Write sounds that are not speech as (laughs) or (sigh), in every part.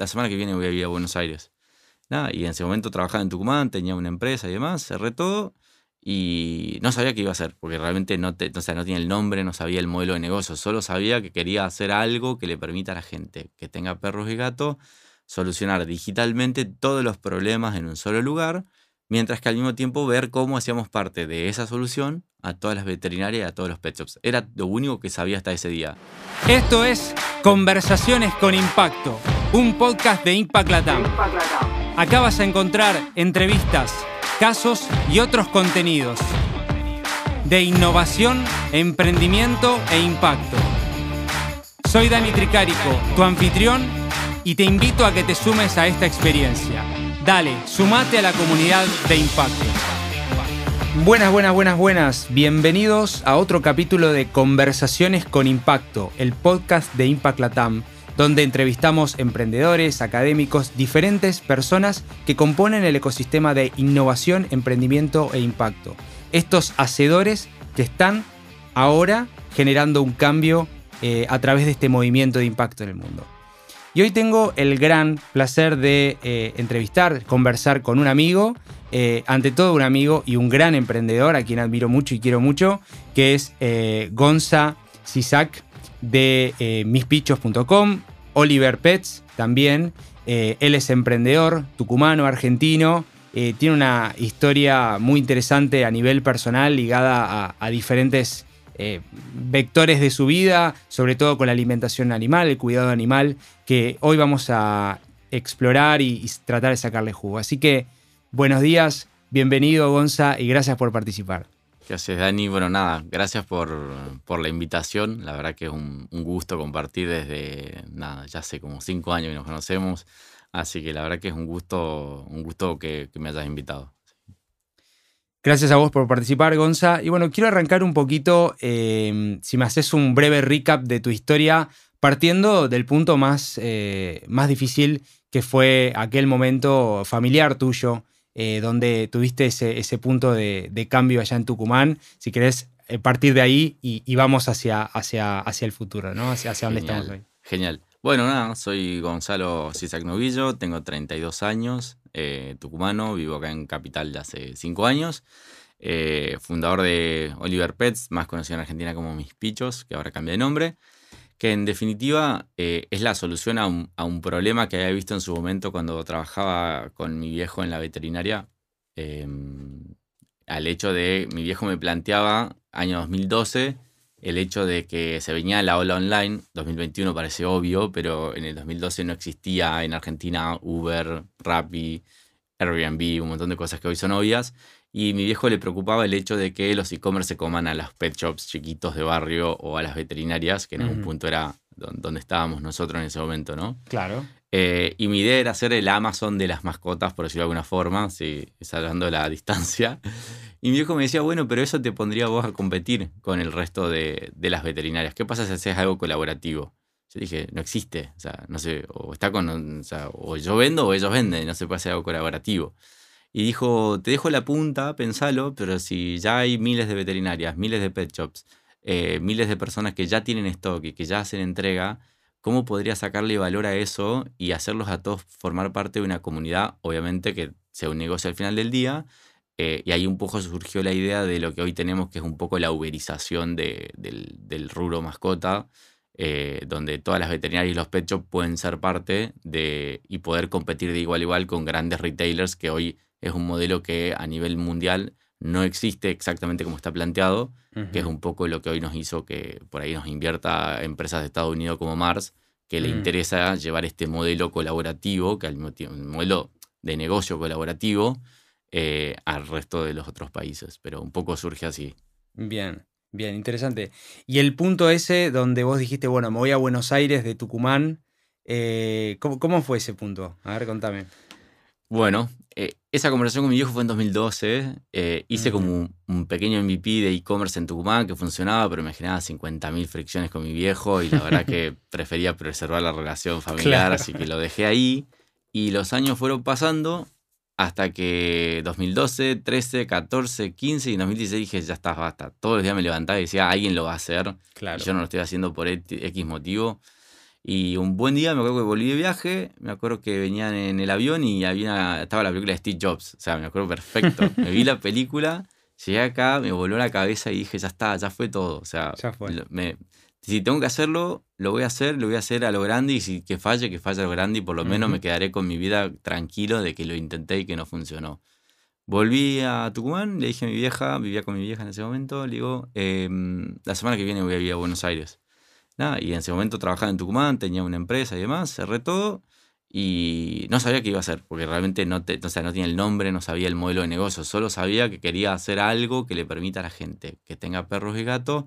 la semana que viene voy a ir a Buenos Aires. Nada, y en ese momento trabajaba en Tucumán, tenía una empresa y demás, cerré todo y no sabía qué iba a hacer, porque realmente no, o sea, no tenía el nombre, no sabía el modelo de negocio, solo sabía que quería hacer algo que le permita a la gente que tenga perros y gatos solucionar digitalmente todos los problemas en un solo lugar, mientras que al mismo tiempo ver cómo hacíamos parte de esa solución a todas las veterinarias y a todos los pet shops. Era lo único que sabía hasta ese día. Esto es Conversaciones con Impacto, un podcast de Impact Latam. Acá vas a encontrar entrevistas casos y otros contenidos de innovación, emprendimiento e impacto. Soy Dani Tricarico, tu anfitrión, y te invito a que te sumes a esta experiencia. Dale, sumate a la comunidad de impacto. Buenas, buenas, buenas, buenas. Bienvenidos a otro capítulo de Conversaciones con Impacto, el podcast de Impact Latam donde entrevistamos emprendedores, académicos, diferentes personas que componen el ecosistema de innovación, emprendimiento e impacto. Estos hacedores que están ahora generando un cambio eh, a través de este movimiento de impacto en el mundo. Y hoy tengo el gran placer de eh, entrevistar, conversar con un amigo, eh, ante todo un amigo y un gran emprendedor a quien admiro mucho y quiero mucho, que es Gonza Sisak de mispichos.com, Oliver Pets también. Eh, él es emprendedor, tucumano, argentino. Eh, tiene una historia muy interesante a nivel personal ligada a, diferentes eh, vectores de su vida, sobre todo con la alimentación animal, el cuidado animal, que hoy vamos a explorar y, tratar de sacarle jugo. Así que buenos días, bienvenido Gonza y gracias por participar. Gracias, Dani. Bueno, nada, gracias por, la invitación. La verdad que es un, gusto compartir desde, nada, ya hace como cinco años que nos conocemos. Así que la verdad que es un gusto, un gusto que, me hayas invitado. Gracias a vos por participar, Gonza. Y bueno, quiero arrancar un poquito, eh, si me haces un breve recap de tu historia, partiendo del punto más, eh, más difícil que fue aquel momento familiar tuyo, eh, donde tuviste ese, punto de, cambio allá en Tucumán. Si querés partir de ahí y, vamos hacia, hacia, hacia el futuro, ¿no? Hacia, hacia donde estamos hoy. Genial. Bueno, nada, soy Gonzalo Cisac Novillo, tengo 32 años, eh, tucumano, vivo acá en Capital de hace 5 años. fundador de Oliver Pets, más conocido en Argentina como Mis Pichos, que ahora cambia de nombre que en definitiva eh, es la solución a un, problema que había visto en su momento cuando trabajaba con mi viejo en la veterinaria. Al hecho de, mi viejo me planteaba, año 2012, el hecho de que se venía la ola online, 2021 parece obvio, pero en el 2012 no existía en Argentina Uber, Rappi, Airbnb, un montón de cosas que hoy son obvias. Y mi viejo le preocupaba el hecho de que los e-commerce se coman a los pet shops chiquitos de barrio o a las veterinarias, que en algún punto era donde estábamos nosotros en ese momento, ¿no? Claro. Eh, y mi idea era ser el Amazon de las mascotas, por decirlo de alguna forma, sí, salvando la (laughs) distancia. Y mi viejo me decía, bueno, pero eso te pondría vos a competir con el resto de, las veterinarias. ¿Qué pasa si haces algo colaborativo? Yo dije, no existe. O sea, no sé, o está con. O, sea, o yo vendo o ellos venden, no se puede hacer algo colaborativo y dijo, te dejo la punta, pensalo, pero si ya hay miles de veterinarias, miles de pet shops, eh, miles de personas que ya tienen stock y que ya hacen entrega, ¿cómo podría sacarle valor a eso y hacerlos a todos formar parte de una comunidad? Obviamente que sea un negocio al final del día. Eh, y ahí un poco surgió la idea de lo que hoy tenemos, que es un poco la uberización del, del, rubro mascota, eh, donde todas las veterinarias y los pet shops pueden ser parte de y poder competir de igual a igual con grandes retailers que hoy es un modelo que a nivel mundial no existe exactamente como está planteado, que es un poco lo que hoy nos hizo que por ahí nos invierta empresas de Estados Unidos como Mars, que le mm. interesa llevar este modelo colaborativo, que al mismo tiempo, un modelo de negocio colaborativo, eh, al resto de los otros países. Pero un poco surge así. Bien, bien, interesante. Y el punto ese donde vos dijiste, bueno, me voy a Buenos Aires de Tucumán, eh, ¿cómo, ¿cómo, fue ese punto? A ver, contame. Bueno, eh, esa conversación con mi viejo fue en 2012. Eh, hice como un, pequeño MVP de e-commerce en Tucumán que funcionaba, pero me generaba 50.000 fricciones con mi viejo y la verdad que (laughs) prefería preservar la relación familiar, así que lo dejé ahí. Y los años fueron pasando hasta que 2012, 13, 14, 15 y 2016 dije, ya está, basta. Todos los días me levantaba y decía, alguien lo va a hacer. Claro. Y yo no lo estoy haciendo por X motivo. Y un buen día me acuerdo que volví de viaje, me acuerdo que venían en el avión y había estaba la película de Steve Jobs. O sea, me acuerdo perfecto. (laughs) me vi la película, llegué acá, me voló la cabeza y dije, ya está, ya fue todo. O sea, si tengo que hacerlo, lo voy a hacer, lo voy a hacer a lo grande y si que falle, que falle a lo grande y por lo menos me quedaré con mi vida tranquilo de que lo intenté y que no funcionó. Volví a Tucumán, le dije a mi vieja, vivía con mi vieja en ese momento, le digo, em, la semana que viene voy a ir a Buenos Aires. y en ese momento trabajaba en Tucumán, tenía una empresa y demás, cerré todo y no sabía qué iba a hacer, porque realmente no, te, o no tenía el nombre, no sabía el modelo de negocio, solo sabía que quería hacer algo que le permita a la gente que tenga perros y gatos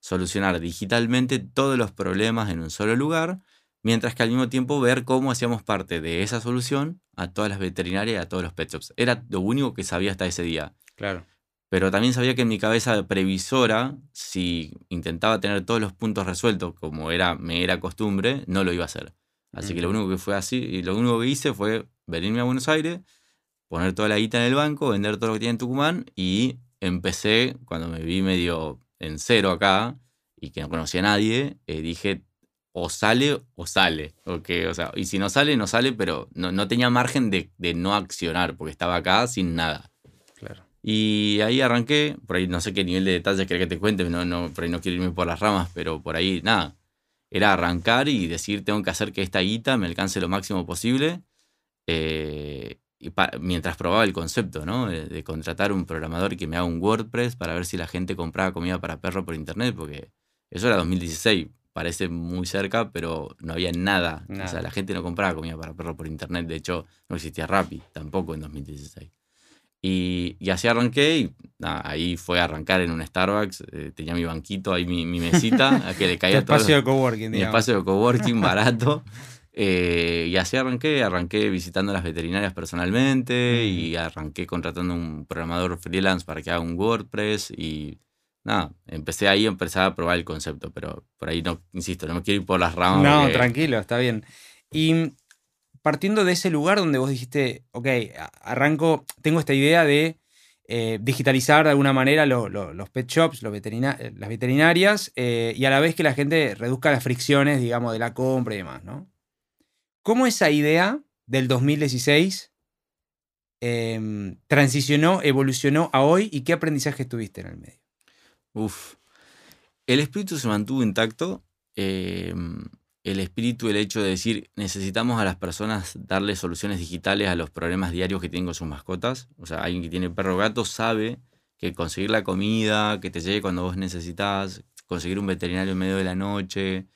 solucionar digitalmente todos los problemas en un solo lugar, mientras que al mismo tiempo ver cómo hacíamos parte de esa solución a todas las veterinarias y a todos los pet shops. Era lo único que sabía hasta ese día. Claro. Pero también sabía que en mi cabeza previsora, si intentaba tener todos los puntos resueltos como era, me era costumbre, no lo iba a hacer. Así que lo único que fue así, y lo único que hice fue venirme a Buenos Aires, poner toda la guita en el banco, vender todo lo que tenía en Tucumán y empecé, cuando me vi medio en cero acá y que no conocía a nadie, eh, dije, o sale o sale. o sea, y si no sale, no sale, pero no, tenía margen de, no accionar, porque estaba acá sin nada. Claro. Y ahí arranqué, por ahí no sé qué nivel de detalle querés que te cuente, no, no, por ahí no quiero irme por las ramas, pero por ahí nada. Era arrancar y decir, tengo que hacer que esta guita me alcance lo máximo posible. Eh, y mientras probaba el concepto, ¿no? De, contratar un programador que me haga un WordPress para ver si la gente compraba comida para perro por internet, porque eso era 2016, parece muy cerca, pero no había nada. O sea, la gente no compraba comida para perro por internet, de hecho no existía Rappi tampoco en 2016. Y, y así arranqué y ahí fue a arrancar en un Starbucks, eh, tenía mi banquito ahí, mi, mesita, a que le (laughs) caía todo. espacio de coworking, Mi espacio de coworking barato. (laughs) Eh, y así arranqué, arranqué visitando las veterinarias personalmente y arranqué contratando un programador freelance para que haga un WordPress y nada, empecé ahí, empecé a probar el concepto, pero por ahí no, insisto, no me quiero ir por las ramas. No, tranquilo, está bien. Y partiendo de ese lugar donde vos dijiste, ok, arranco, tengo esta idea de eh, digitalizar de alguna manera los pet shops, los las veterinarias, eh, y a la vez que la gente reduzca las fricciones, digamos, de la compra y demás, ¿no? ¿Cómo esa idea del 2016 em, transicionó, evolucionó a hoy y qué aprendizaje tuviste en el medio? Uf, el espíritu se mantuvo intacto. Em, el espíritu, el hecho de decir, necesitamos a las personas darle soluciones digitales a los problemas diarios que tienen con sus mascotas. O sea, alguien que tiene perro gato sabe que conseguir la comida, que te llegue cuando vos necesitas, conseguir un veterinario en medio de la noche,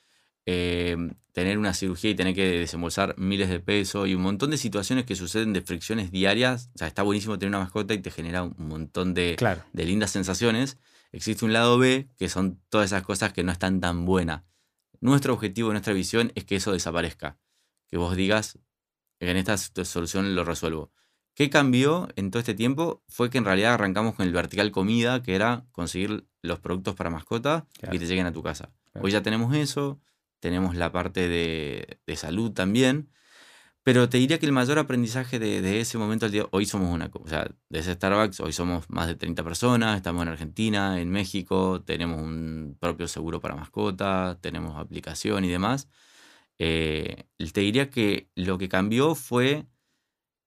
Em, tener una cirugía y tener que desembolsar miles de pesos y un montón de situaciones que suceden de fricciones diarias. O sea, está buenísimo tener una mascota y te genera un montón de, de lindas sensaciones. Existe un lado B, que son todas esas cosas que no están tan buenas. Nuestro objetivo, nuestra visión es que eso desaparezca. Que vos digas, en esta solución lo resuelvo. ¿Qué cambió en todo este tiempo? Fue que en realidad arrancamos con el vertical comida, que era conseguir los productos para mascota y te lleguen a tu casa. Hoy ya tenemos eso, tenemos la parte de, salud también. Pero te diría que el mayor aprendizaje de, ese momento al día, hoy somos una, o sea, de ese Starbucks, hoy somos más de 30 personas, estamos en Argentina, en México, tenemos un propio seguro para mascotas, tenemos aplicación y demás. Eh, te diría que lo que cambió fue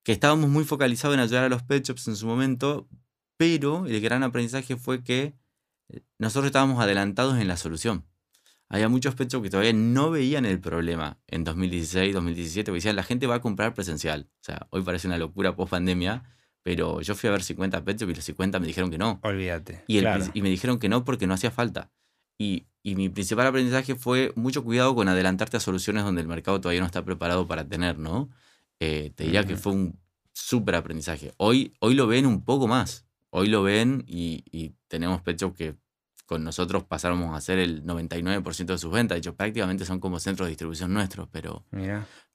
que estábamos muy focalizados en ayudar a los pet shops en su momento, pero el gran aprendizaje fue que eh, nosotros estábamos adelantados en la solución había muchos pet que todavía no veían el problema en 2016, 2017, porque decían, la gente va a comprar presencial. O sea, hoy parece una locura post pandemia, pero yo fui a ver 50 pet y los 50 me dijeron que no. Olvídate. Y, y me dijeron que no porque no hacía falta. Y, y, mi principal aprendizaje fue mucho cuidado con adelantarte a soluciones donde el mercado todavía no está preparado para tener, ¿no? Eh, te diría que fue un súper aprendizaje. Hoy, hoy lo ven un poco más. Hoy lo ven y, y tenemos pet que con nosotros pasáramos a ser el 99% de sus ventas. De hecho, prácticamente son como centros de distribución nuestros, pero,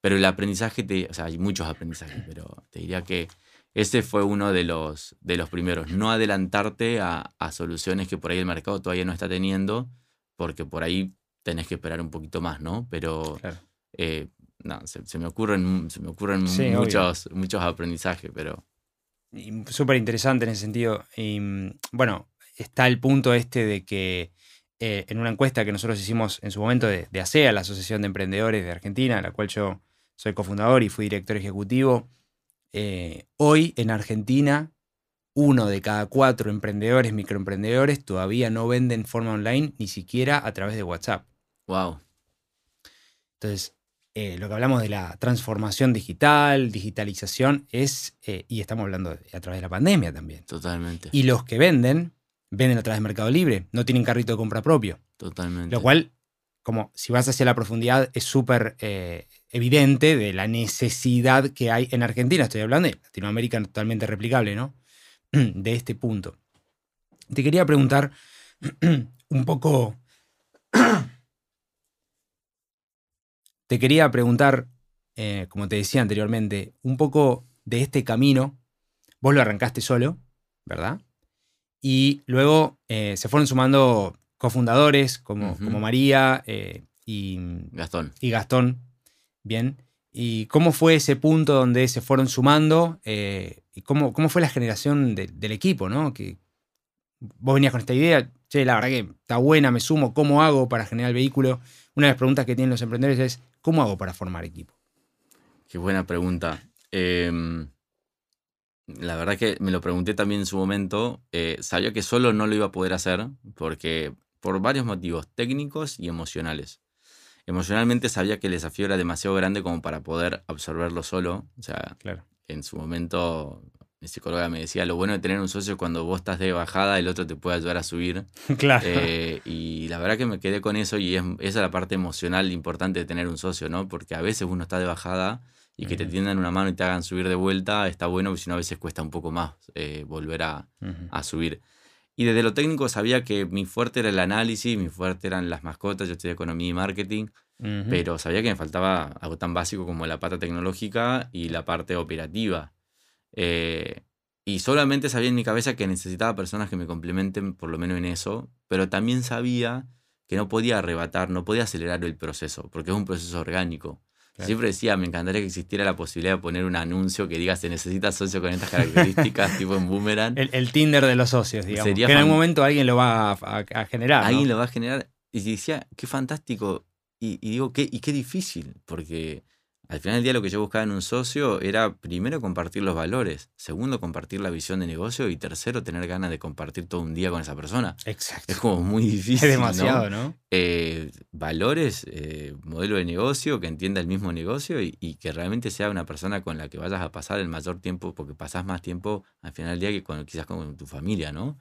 pero el aprendizaje, te, o sea, hay muchos aprendizajes, pero te diría que ese fue uno de los, de los primeros. No adelantarte a, soluciones que por ahí el mercado todavía no está teniendo, porque por ahí tenés que esperar un poquito más, ¿no? Pero eh, no, se, me ocurren, se me ocurren muchos, muchos aprendizajes, pero... Súper interesante en ese sentido. Y bueno, está el punto este de que eh, en una encuesta que nosotros hicimos en su momento de, de ASEA, la Asociación de Emprendedores de Argentina, la cual yo soy cofundador y fui director ejecutivo, eh, hoy en Argentina, uno de cada cuatro emprendedores, microemprendedores, todavía no venden forma online ni siquiera a través de WhatsApp. Wow. Entonces, eh, lo que hablamos de la transformación digital, digitalización, es, eh, y estamos hablando de- a través de la pandemia también. Totalmente. Y los que venden, venden a través de Mercado Libre, no tienen carrito de compra propio. totalmente. Lo cual, como si vas hacia la profundidad, es súper eh, evidente de la necesidad que hay en Argentina. Estoy hablando de Latinoamérica totalmente replicable, ¿no? (clears throat) De este punto. Te quería preguntar (clears throat) un poco. (clears throat) Te quería preguntar, eh, como te decía anteriormente, un poco de este camino. Vos lo arrancaste solo, ¿verdad? Y luego eh, se fueron sumando cofundadores como, como María eh, y, Gastón. y Gastón. Bien. ¿Y cómo fue ese punto donde se fueron sumando? eh, ¿Y cómo, cómo fue la generación de- del equipo? ¿no? Que vos venías con esta idea, che, la verdad que está buena, me sumo, ¿cómo hago para generar el vehículo? Una de las preguntas que tienen los emprendedores es, ¿cómo hago para formar equipo? Qué buena pregunta. Em, la verdad que me lo pregunté también en su momento. eh, sabía que solo no lo iba a poder hacer porque por varios motivos técnicos y emocionales. Emocionalmente sabía que el desafío era demasiado grande como para poder absorberlo solo. O sea, Claro. en su momento mi psicóloga me decía, lo bueno de tener un socio es cuando vos estás de bajada, el otro te puede ayudar a subir. (laughs) claro. Eh, y la verdad que me quedé con eso y es, esa es la parte emocional importante de tener un socio, ¿no? Porque a veces uno está de bajada y que te Ujú. tiendan una mano y te hagan subir de vuelta está bueno, porque si no a veces cuesta un poco más eh, volver a, a subir. Y desde lo técnico sabía que mi fuerte era el análisis, mi fuerte eran las mascotas, yo estudié economía y marketing, Ujú. pero sabía que me faltaba algo tan básico como la pata tecnológica y la parte operativa. Eh, y solamente sabía en mi cabeza que necesitaba personas que me complementen por lo menos en eso, pero también sabía que no podía arrebatar, no podía acelerar el proceso, porque es un proceso orgánico. Claro. Siempre decía, me encantaría que existiera la posibilidad de poner un anuncio que diga se necesita socio con estas características, (laughs) tipo en Boomerang. el, el Tinder de los socios, digamos. Sería que en algún momento alguien lo va a, a- a generar. ¿no? Alguien lo va a generar. Y decía, qué fantástico. Y, y digo, qué, y qué difícil, porque al final del día lo que yo buscaba en un socio era primero compartir los valores, segundo compartir la visión de negocio y tercero tener ganas de compartir todo un día con esa persona. Exacto. Es como muy difícil. Es ¿no? demasiado, ¿no? Eh, valores, eh, modelo de negocio, que entienda el mismo negocio y, y que realmente sea una persona con la que vayas a pasar el mayor tiempo, porque pasás más tiempo al final del día que con, quizás con tu familia, ¿no?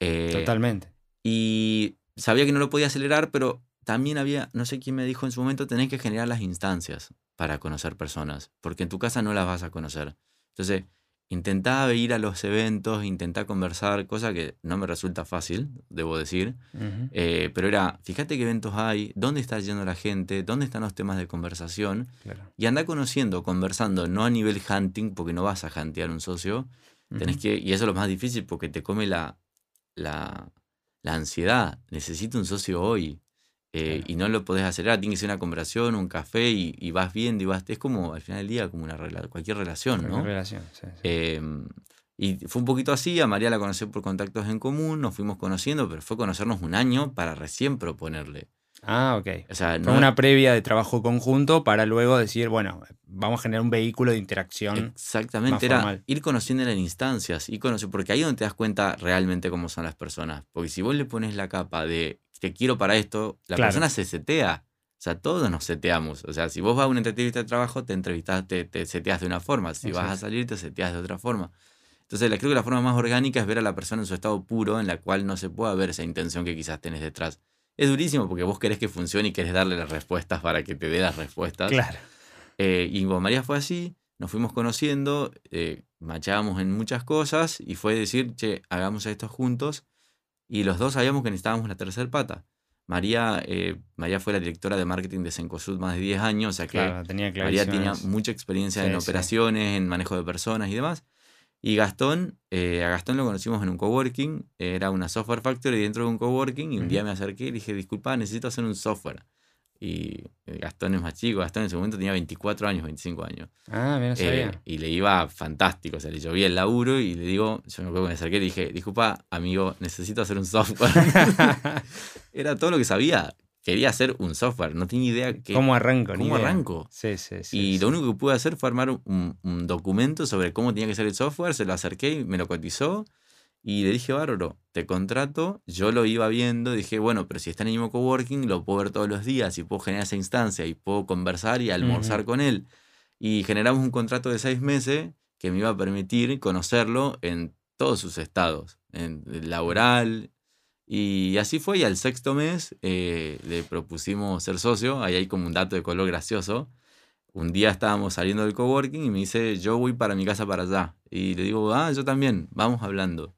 Eh, Totalmente. y sabía que no lo podía acelerar, pero también había, no sé quién me dijo en su momento, tenés que generar las instancias para conocer personas, porque en tu casa no las vas a conocer. Entonces, intentaba ir a los eventos, intentaba conversar, cosa que no me resulta fácil, debo decir, eh, pero era, fíjate qué eventos hay, dónde está yendo la gente, dónde están los temas de conversación, Claro. y anda conociendo, conversando, no a nivel hunting, porque no vas a huntear un socio, Tenés que, y eso es lo más difícil porque te come la, la, la ansiedad. Necesito un socio hoy. Eh, Claro. Y no lo podés acelerar. Tiene que ser una conversación, un café y, y vas viendo y vas. Es como al final del día, como una cualquier relación, Cualquier ¿no? relación, sí, sí. Eh, y fue un poquito así. A María la conocí por contactos en común, nos fuimos conociendo, pero fue conocernos un año para recién proponerle. Ah, ok. O sea, no, una previa de trabajo conjunto para luego decir, bueno, vamos a generar un vehículo de interacción. más Exactamente, era formal. ir conociendo en instancias, ir conocer, porque ahí es donde te das cuenta realmente cómo son las personas. Porque si vos le pones la capa de te quiero para esto, la Claro. persona se setea. O sea, todos nos seteamos. O sea, si vos vas a una entrevista de trabajo, te entrevistas, te, te seteas de una forma. Si vas a Exacto. salir, te seteas de otra forma. Entonces, creo que la forma más orgánica es ver a la persona en su estado puro, en la cual no se pueda ver esa intención que quizás tenés detrás. Es durísimo porque vos querés que funcione y querés darle las respuestas para que te dé las respuestas. Claro. Eh, y con María fue así, nos fuimos conociendo, eh, machábamos en muchas cosas y fue decir, che, hagamos esto juntos. Y los dos sabíamos que necesitábamos la tercera pata. María, eh, María fue la directora de marketing de Sencosud más de 10 años, o sea que Claro, tenía María tenía mucha experiencia Sí, en sí. operaciones, en manejo de personas y demás. Y Gastón, eh, a Gastón lo conocimos en un coworking, era una software factory dentro de un coworking y un Ujú. día me acerqué y le dije, disculpa, necesito hacer un software. Y Gastón es más chico, Gastón en ese momento tenía 24 años, 25 años. Ah, mira, sabía. y le iba fantástico, o sea, le llovía el laburo y le digo, yo me acuerdo que me acerqué y le dije, disculpa, amigo, necesito hacer un software. (laughs) Era todo lo que sabía. Quería hacer un software, no tenía idea que, ¿Cómo arranco? cómo arranco. Sí, sí, sí. y lo único que pude hacer fue armar un, un documento sobre cómo tenía que ser el software, se lo acerqué y me lo cotizó y le dije, bárbaro, te contrato. Yo lo iba viendo, dije, bueno, pero si está en el mismo coworking, lo puedo ver todos los días y puedo generar esa instancia y puedo conversar y almorzar con él. Y generamos un contrato de seis meses que me iba a permitir conocerlo en todos sus estados, en laboral. Y así fue, y al sexto mes eh, le propusimos ser socio, ahí hay como un dato de color gracioso. Un día estábamos saliendo del coworking y me dice, yo voy para mi casa para allá. Y le digo, ah, yo también, vamos hablando.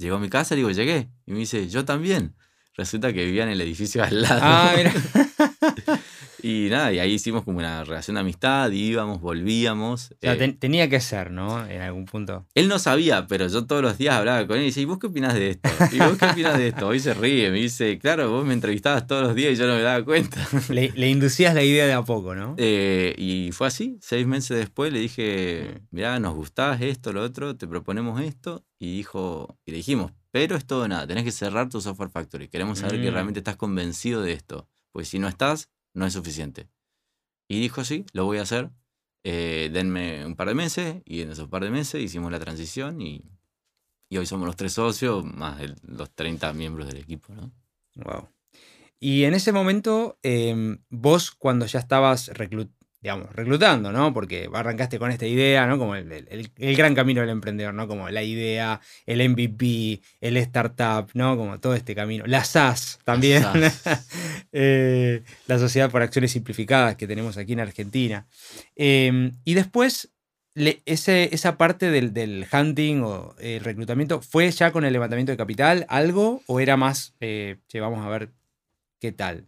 Llegó a mi casa, le digo, llegué. Y me dice, yo también. Resulta que vivía en el edificio al lado. Ah, mira. (laughs) y nada, y ahí hicimos como una relación de amistad, íbamos, volvíamos. O sea, eh, ten- tenía que ser, ¿no? En algún punto. él no sabía, pero yo todos los días hablaba con él y decía, ¿y vos qué opinás de esto? ¿Y vos qué opinás de esto? Hoy se ríe, me dice, claro, vos me entrevistabas todos los días y yo no me daba cuenta. (laughs) Le, le inducías la idea de a poco, ¿no? Eh, y fue así, seis meses después le dije, Mm. mirá, nos gustás esto, lo otro, te proponemos esto. Y dijo, y le dijimos, pero es todo nada, tenés que cerrar tu software factory. Queremos saber que Mm. realmente estás convencido de esto. Pues si no estás, no es suficiente. Y dijo, sí, lo voy a hacer. Eh, denme un par de meses. Y en esos par de meses hicimos la transición y, y hoy somos los tres socios, más el- los 30 miembros del equipo, ¿no? Wow. Y en ese momento, em, vos cuando ya estabas reclu- digamos, reclutando, ¿no? Porque arrancaste con esta idea, ¿no? Como el, el- el gran camino del emprendedor, ¿no? Como la idea, el MVP, el startup, ¿no? Como todo este camino. La SaaS también. SaaS. (laughs) Eh, la Sociedad por Acciones Simplificadas que tenemos aquí en Argentina. Em, y después, le- ese, esa parte del, del hunting o el reclutamiento, ¿fue ya con el levantamiento de capital algo o era más, eh, che, vamos a ver qué tal?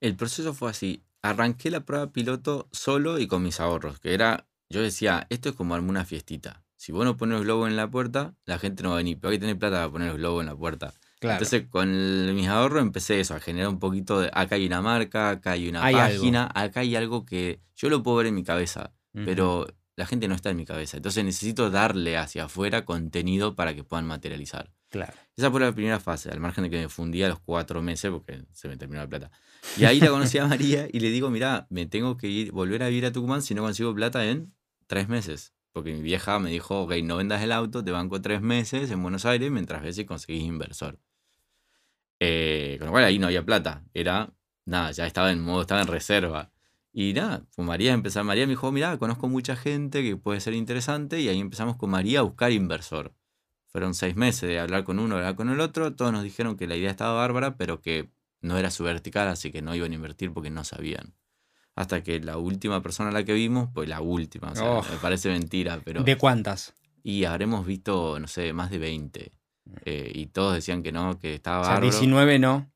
El proceso fue así. Arranqué la prueba piloto solo y con mis ahorros, que era, yo decía, esto es como armar una fiestita. Si vos no pones los globos en la puerta, la gente no va a venir, pero hay que tener plata para poner los globos en la puerta. Claro. Entonces, con el- mis ahorros empecé eso, a generar un poquito de, acá hay una marca, acá hay una Hay algo. página, acá hay algo que yo lo puedo ver en mi cabeza, pero la gente no está en mi cabeza. Entonces necesito darle hacia afuera contenido para que puedan materializar. Claro. Esa fue la primera fase, al margen de que me fundí a los cuatro meses porque se me terminó la plata. Y ahí la conocí a María y le digo, mirá, me tengo que ir, volver a vivir a Tucumán si no consigo plata en tres meses. Porque mi vieja me dijo, ok, no vendas el auto, te banco tres meses en Buenos Aires mientras ves si conseguís inversor. Eh, con lo cual ahí no había plata. Era, nada, ya estaba en modo, estaba en reserva. Y nada, con María empezó, María me dijo, mirá, conozco mucha gente que puede ser interesante y ahí empezamos con María a buscar inversor. Fueron seis meses de hablar con uno, hablar con el otro. Todos nos dijeron que la idea estaba bárbara, pero que no era su vertical, así que no iban a invertir porque no sabían. Hasta que la última persona a la que vimos, pues la última, o sea, Oh. me parece mentira, pero... ¿De cuántas? Y habremos visto, no sé, más de 20. eh, y todos decían que no, que estaba O sea, bárbaro. 19 no.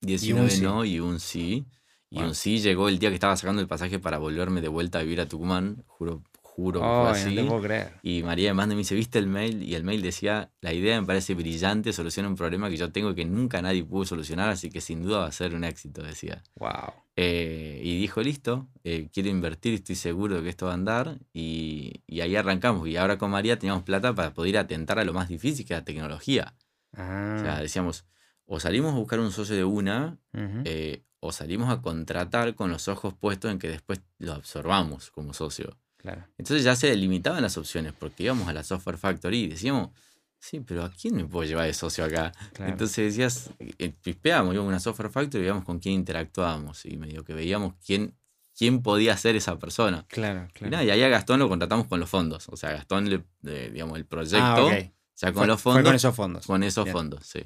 19 sí. no y un sí. Y un sí llegó el día que estaba sacando el pasaje para volverme de vuelta a vivir a Tucumán. Juro, juro que fue no así. te puedo creer. Y María me manda y me dice, ¿viste el mail? Y el mail decía, la idea me parece brillante, soluciona un problema que yo tengo y que nunca nadie pudo solucionar, así que sin duda va a ser un éxito, decía. Wow. Eh, y dijo, listo, eh, quiero invertir, estoy seguro de que esto va a andar. Y, y ahí arrancamos. Y ahora con María teníamos plata para poder atentar a lo más difícil, que es la tecnología. O sea, Ah, decíamos, o salimos a buscar un socio de una, eh, o salimos a contratar con los ojos puestos en que después lo absorbamos como socio. Claro. Entonces ya se limitaban las opciones, porque íbamos a la Software Factory y decíamos, sí, pero ¿a quién me puedo llevar de socio acá? Claro. Entonces decías, eh, pispeábamos, íbamos a una Software Factory y veíamos con quién interactuábamos y medio que veíamos quién, quién podía ser esa persona. Claro, Y, claro. nada, y ahí a Gastón lo contratamos con los fondos. O sea, Gastón, le, eh, digamos, el proyecto, Ah, ok. ya con Fue- los fue fondos, con esos fondos. con esos Bien. fondos, sí.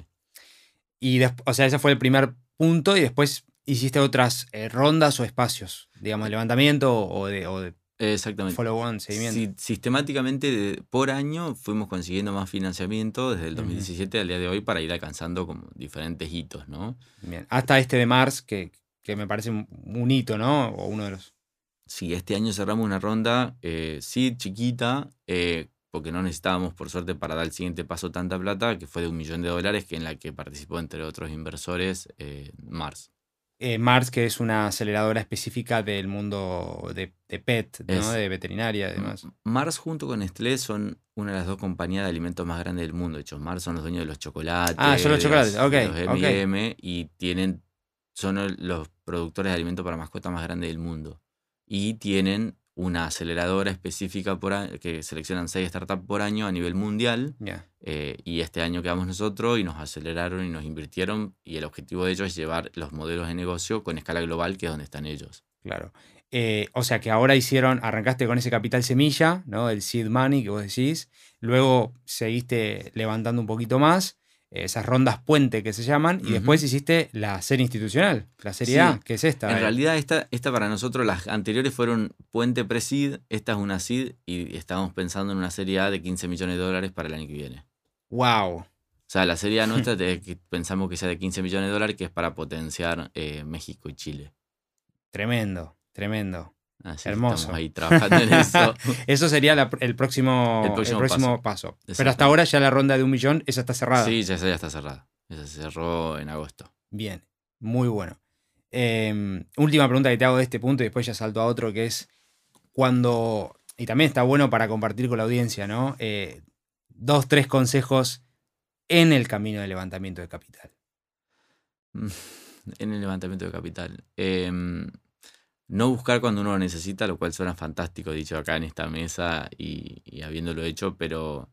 Y o sea, ese fue el primer punto y después hiciste otras eh, rondas o espacios, digamos, de levantamiento o de, o de Exactamente. follow-on, seguimiento. Si- sistemáticamente de- por año fuimos consiguiendo más financiamiento desde el Ujú. 2017 al día de hoy para ir alcanzando como diferentes hitos, ¿no? Bien. Hasta este de Mars, que, que me parece un, un hito, ¿no? O uno de los... Sí, este año cerramos una ronda, eh, sí, chiquita, eh, porque no necesitábamos, por suerte, para dar el siguiente paso tanta plata, que fue de un millón de dólares, que en la que participó, entre otros inversores, eh, Mars. Eh, Mars, que es una aceleradora específica del mundo de, PET, ¿no? de veterinaria y demás. Mars junto con Nestlé son una de las dos compañías de alimentos más grandes del mundo. De hecho, Mars son los dueños de los chocolates. Ah, son los chocolates, ok. los M&M y tienen, son los productores de alimentos para mascotas más grandes del mundo. Y tienen una aceleradora específica por que seleccionan seis startups por año a nivel mundial. Eh, y este año quedamos nosotros y nos aceleraron y nos invirtieron. Y el objetivo de ellos es llevar los modelos de negocio con escala global, que es donde están ellos. Claro. Eh, o sea que ahora hicieron, arrancaste con ese capital semilla, ¿no? El seed money que vos decís. Luego seguiste levantando un poquito más esas rondas puente que se llaman, y después hiciste la serie institucional, la serie A, que es esta. En eh. realidad, esta, esta para nosotros, las anteriores fueron puente pre-seed, esta es una seed, y estamos pensando en una serie A de 15 millones de dólares para el año que viene. ¡Wow! O sea, la serie A nuestra (laughs) pensamos que sea de 15 millones de dólares, que es para potenciar eh, México y Chile. Tremendo, tremendo. Hermoso. Estamos ahí trabajando en eso. (laughs) eso sería el, próximo, el próximo, paso. Pero hasta ahora ya la ronda de un millón, esa está cerrada. Sí, ya, ya está cerrada. Esa se cerró en agosto. Bien, muy bueno. Em, última pregunta que te hago de este punto y después ya salto a otro, que es cuando, y también está bueno para compartir con la audiencia, ¿no? Eh, dos, tres consejos en el camino de levantamiento de capital. En el levantamiento de capital. Eh, no buscar cuando uno lo necesita, lo cual suena fantástico dicho acá en esta mesa y, habiéndolo hecho, pero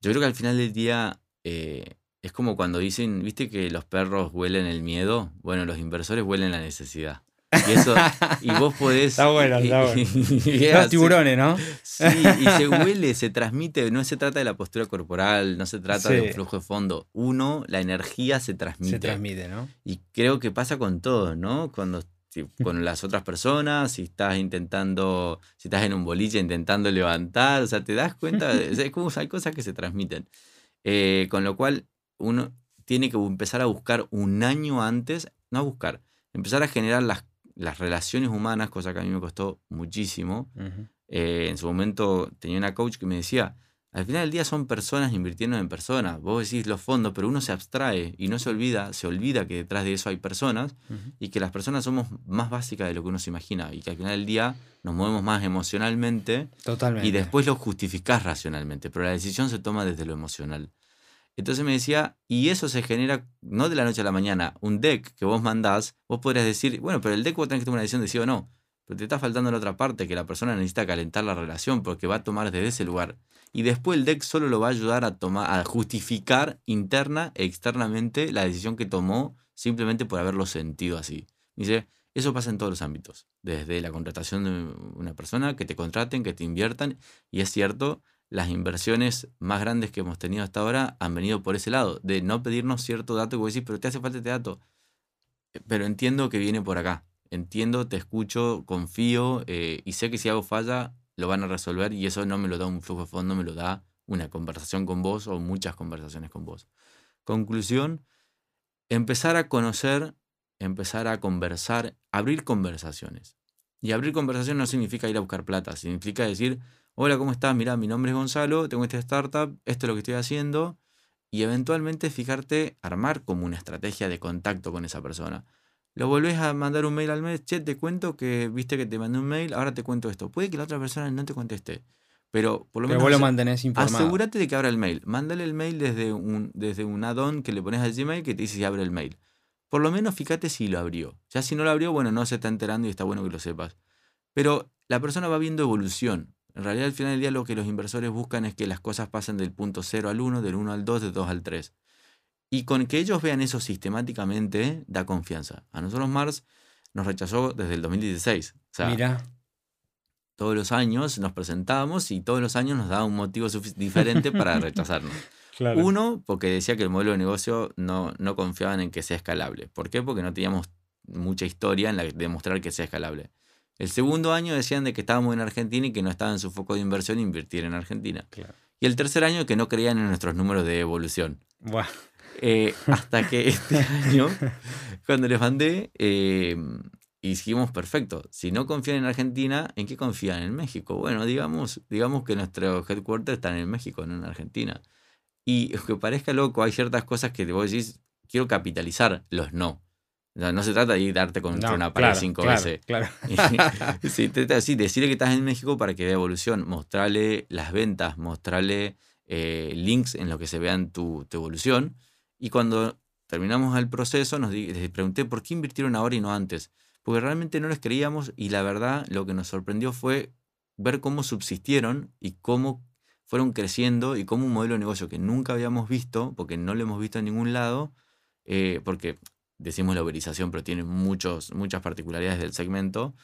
yo creo que al final del día eh, es como cuando dicen, viste que los perros huelen el miedo, bueno, los inversores huelen la necesidad. Y eso, y vos (laughs) podés. Está bueno, está (laughs) bueno. los tiburones, ¿no? Sí, y se huele, se transmite, no se trata de la postura corporal, no se trata de un flujo de fondo. Uno, la energía se transmite. Se transmite, ¿no? Y creo que pasa con todo, ¿no? Cuando con las otras personas, si estás intentando, si estás en un boliche intentando levantar, o sea, te das cuenta, (laughs) de, como hay cosas que se transmiten. Eh, con lo cual, uno tiene que empezar a buscar un año antes, no a buscar, empezar a generar las, las relaciones humanas, cosa que a mí me costó muchísimo. Eh, en su momento tenía una coach que me decía, al final del día son personas invirtiendo en personas. Vos decís los fondos, pero uno se abstrae y no se olvida, se olvida que detrás de eso hay personas y que las personas somos más básicas de lo que uno se imagina y que al final del día nos movemos más emocionalmente Totalmente. y después lo justificás racionalmente, pero la decisión se toma desde lo emocional. Entonces me decía, y eso se genera no de la noche a la mañana, un deck que vos mandás, vos podrías decir, bueno, pero el deck vos tenés que tomar una decisión de sí o no. Pero te está faltando la otra parte, que la persona necesita calentar la relación porque va a tomar desde ese lugar. Y después el deck solo lo va a ayudar a, tomar, a justificar interna e externamente la decisión que tomó simplemente por haberlo sentido así. Dice, eso pasa en todos los ámbitos. Desde la contratación de una persona, que te contraten, que te inviertan. Y es cierto, las inversiones más grandes que hemos tenido hasta ahora han venido por ese lado, de no pedirnos cierto dato y vos decís, pero te hace falta este dato. Pero entiendo que viene por acá entiendo, te escucho, confío eh, y sé que si hago falla lo van a resolver y eso no me lo da un flujo de fondo, me lo da una conversación con vos o muchas conversaciones con vos. Conclusión, empezar a conocer, empezar a conversar, abrir conversaciones. Y abrir conversación no significa ir a buscar plata, significa decir, hola, ¿cómo estás? Mira, mi nombre es Gonzalo, tengo esta startup, esto es lo que estoy haciendo, y eventualmente fijarte, armar como una estrategia de contacto con esa persona. Lo volvés a mandar un mail al mes, che, te cuento que viste que te mandé un mail, ahora te cuento esto. Puede que la otra persona no te conteste, pero por lo menos. vos lo mantenés informado. Asegúrate de que abra el mail. Mándale el mail desde un, desde un add-on que le pones al Gmail que te dice si abre el mail. Por lo menos fíjate si lo abrió. Ya si no lo abrió, bueno, no se está enterando y está bueno que lo sepas. Pero la persona va viendo evolución. En realidad, al final del día, lo que los inversores buscan es que las cosas pasen del punto 0 al 1, del 1 al 2, del 2 al 3. Y con que ellos vean eso sistemáticamente, da confianza. A nosotros Mars nos rechazó desde el 2016. O sea, Mira. Todos los años nos presentábamos y todos los años nos daba un motivo diferente para (laughs) rechazarnos. Uno, porque decía que el modelo de negocio no, no confiaban en que sea escalable. ¿Por qué? Porque no teníamos mucha historia en la de demostrar que sea escalable. El segundo año decían de que estábamos en Argentina y que no estaba en su foco de inversión invertir en Argentina. Y el tercer año que no creían en nuestros números de evolución. Bueno. Eh, hasta que este (laughs) año, cuando les mandé, eh, hicimos perfecto. Si no confían en Argentina, ¿en qué confían? En México. Bueno, digamos, digamos que nuestro headquarter está en México, no en Argentina. Y aunque parezca loco, hay ciertas cosas que vos decís, quiero capitalizar los no. no se trata de darte contra No, una pared claro, cinco claro, veces. Claro. (laughs) sí, trata sí, decirle que estás en México para que vea evolución, mostrarle las ventas, mostrarle eh, links en lo que se vean tu, tu evolución. Y cuando terminamos el proceso, nos les pregunté por qué invirtieron ahora y no antes. Porque realmente no les creíamos y la verdad lo que nos sorprendió fue ver cómo subsistieron y cómo fueron creciendo y cómo un modelo de negocio que nunca habíamos visto, porque no lo hemos visto en ningún lado, eh, porque decimos la uberización, pero tiene muchos, muchas particularidades del segmento,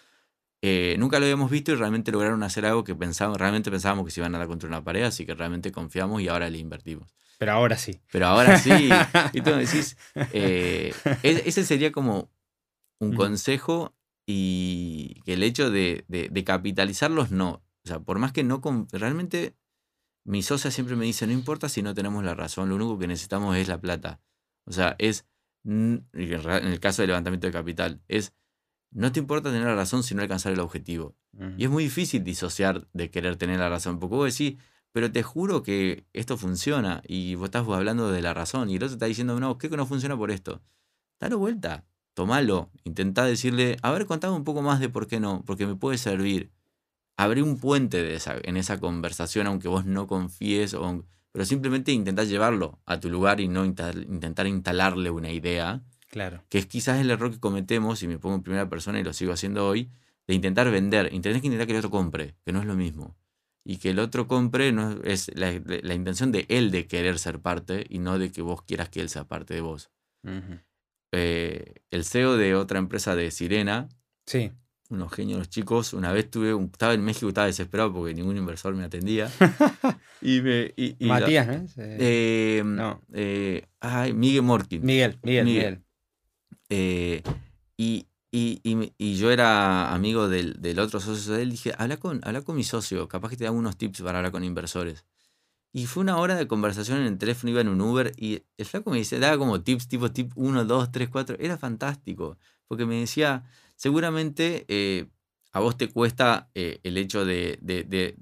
eh, nunca lo habíamos visto y realmente lograron hacer algo que pensábamos, realmente pensábamos que se iban a dar contra una pared, así que realmente confiamos y ahora le invertimos. Pero ahora sí. Pero ahora sí, (laughs) y tú me decís, eh, ese sería como un consejo y que el hecho de, de- de capitalizarlos no. O sea, por más que no, realmente mi socia siempre me dice, no importa si no tenemos la razón, lo único que necesitamos es la plata. O sea, es, en el caso del levantamiento de capital, es, no te importa tener la razón si no alcanzar el objetivo. Y es muy difícil disociar de querer tener la razón, porque vos decís, pero te juro que esto funciona y vos estás hablando de la razón y el otro está diciendo, no, creo que no funciona por esto. Dale vuelta, tomalo, intentá decirle, a ver, contame un poco más de por qué no, porque me puede servir. Abrí un puente de esa, en esa conversación, aunque vos no confíes, o, pero simplemente intentá llevarlo a tu lugar y no inta- intentar instalarle una idea Claro. que es quizás el error que cometemos, y me pongo en primera persona y lo sigo haciendo hoy, de intentar vender. Tenés que intentar que el otro compre, que no es lo mismo. Y que el otro compre no es la, la intención de él de querer ser parte y no de que vos quieras que él sea parte de vos. Eh, el CEO de otra empresa de Sirena, Sí. unos genios los chicos, una vez tuve un- estaba en México, estaba desesperado porque ningún inversor me atendía. (laughs) y me, y- y la- Matías. Eh, eh, no. eh, ay, Miguel Morkin. Miguel, Miguel, Miguel. Miguel. Eh, y, y- y yo era amigo del, del otro socio de él. Dije, habla con, habla con mi socio, capaz que te da unos tips para hablar con inversores. Y fue una hora de conversación en el teléfono, iba en un Uber y el flaco me dice, daba como tips, tipo tip 1, 2, 3, 4. Era fantástico, porque me decía, seguramente eh, a vos te cuesta eh, el hecho de, de- de-